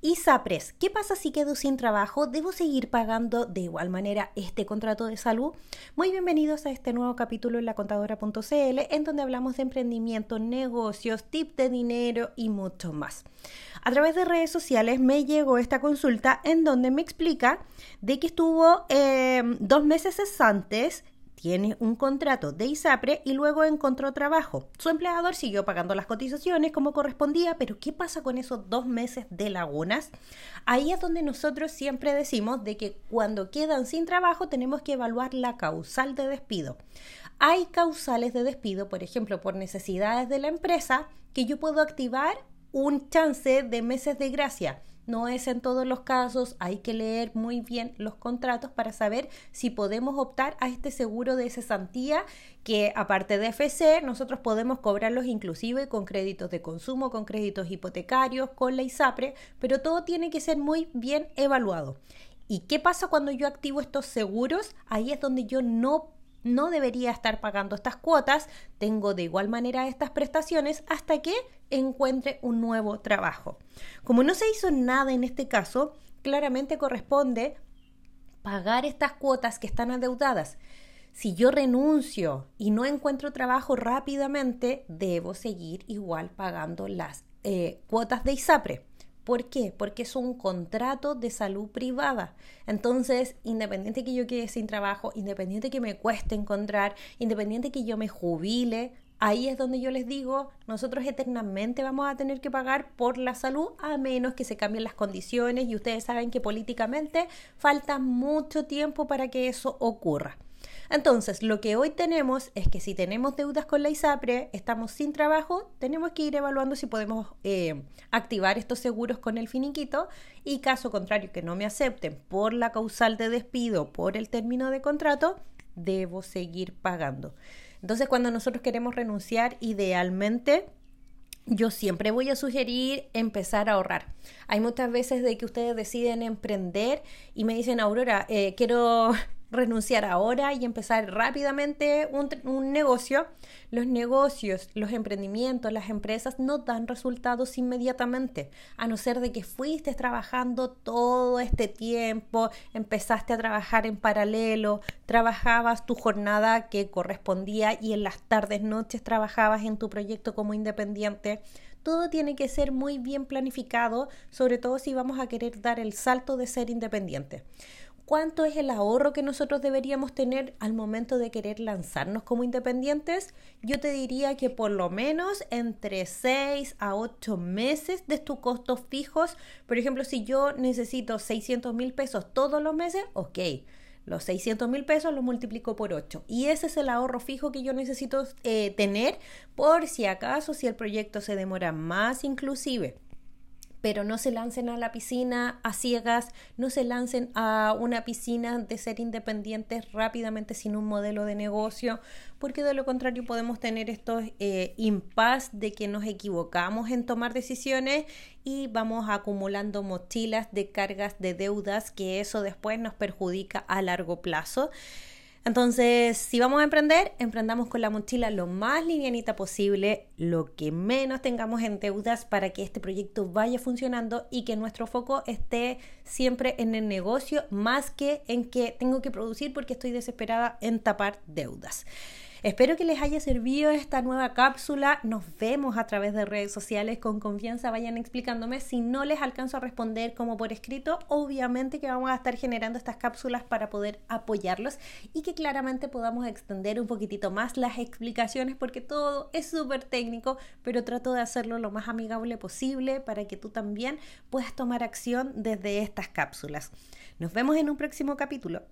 ISAPRES, ¿qué pasa si quedo sin trabajo? ¿Debo seguir pagando de igual manera este contrato de salud? Muy bienvenidos a este nuevo capítulo en lacontadora.cl en donde hablamos de emprendimiento, negocios, tips de dinero y mucho más. A través de redes sociales me llegó esta consulta en donde me explica de que estuvo eh, dos meses cesantes tiene un contrato de ISAPRE y luego encontró trabajo. Su empleador siguió pagando las cotizaciones como correspondía, pero ¿qué pasa con esos dos meses de lagunas? Ahí es donde nosotros siempre decimos de que cuando quedan sin trabajo tenemos que evaluar la causal de despido. Hay causales de despido, por ejemplo, por necesidades de la empresa, que yo puedo activar un chance de meses de gracia no es en todos los casos, hay que leer muy bien los contratos para saber si podemos optar a este seguro de cesantía que aparte de FC nosotros podemos cobrarlos inclusive con créditos de consumo, con créditos hipotecarios, con la ISAPRE, pero todo tiene que ser muy bien evaluado. ¿Y qué pasa cuando yo activo estos seguros? Ahí es donde yo no no debería estar pagando estas cuotas, tengo de igual manera estas prestaciones hasta que encuentre un nuevo trabajo. Como no se hizo nada en este caso, claramente corresponde pagar estas cuotas que están adeudadas. Si yo renuncio y no encuentro trabajo rápidamente, debo seguir igual pagando las eh, cuotas de ISAPRE. ¿Por qué? Porque es un contrato de salud privada. Entonces, independiente que yo quede sin trabajo, independiente que me cueste encontrar, independiente que yo me jubile, ahí es donde yo les digo, nosotros eternamente vamos a tener que pagar por la salud a menos que se cambien las condiciones y ustedes saben que políticamente falta mucho tiempo para que eso ocurra. Entonces, lo que hoy tenemos es que si tenemos deudas con la ISAPRE, estamos sin trabajo, tenemos que ir evaluando si podemos eh, activar estos seguros con el finiquito y caso contrario que no me acepten por la causal de despido, por el término de contrato, debo seguir pagando. Entonces, cuando nosotros queremos renunciar, idealmente yo siempre voy a sugerir empezar a ahorrar. Hay muchas veces de que ustedes deciden emprender y me dicen, Aurora, eh, quiero renunciar ahora y empezar rápidamente un, negocio, los negocios, los emprendimientos, las empresas no dan resultados inmediatamente, a no ser de que fuiste trabajando todo este tiempo, empezaste a trabajar en paralelo, trabajabas tu jornada que correspondía y en las tardes, noches trabajabas en tu proyecto como independiente. Todo tiene que ser muy bien planificado, sobre todo si vamos a querer dar el salto de ser independiente. ¿Cuánto es el ahorro que nosotros deberíamos tener al momento de querer lanzarnos como independientes? Yo te diría que por lo menos entre 6 a 8 meses de tus costos fijos. Por ejemplo, si yo necesito 600 mil pesos todos los meses, ok. Los 600 mil pesos los multiplico por 8. Y ese es el ahorro fijo que yo necesito eh, tener por si acaso, si el proyecto se demora más inclusive pero no se lancen a la piscina a ciegas, no se lancen a una piscina de ser independientes rápidamente sin un modelo de negocio, porque de lo contrario podemos tener estos eh, impas de que nos equivocamos en tomar decisiones y vamos acumulando mochilas de cargas de deudas que eso después nos perjudica a largo plazo. Entonces, si vamos a emprender, emprendamos con la mochila lo más livianita posible, lo que menos tengamos en deudas para que este proyecto vaya funcionando y que nuestro foco esté siempre en el negocio más que en que tengo que producir porque estoy desesperada en tapar deudas. Espero que les haya servido esta nueva cápsula. Nos vemos a través de redes sociales. Con confianza vayan explicándome. Si no les alcanzo a responder como por escrito, obviamente que vamos a estar generando estas cápsulas para poder apoyarlos y que claramente podamos extender un poquitito más las explicaciones porque todo es súper técnico, pero trato de hacerlo lo más amigable posible para que tú también puedas tomar acción desde estas cápsulas. Nos vemos en un próximo capítulo.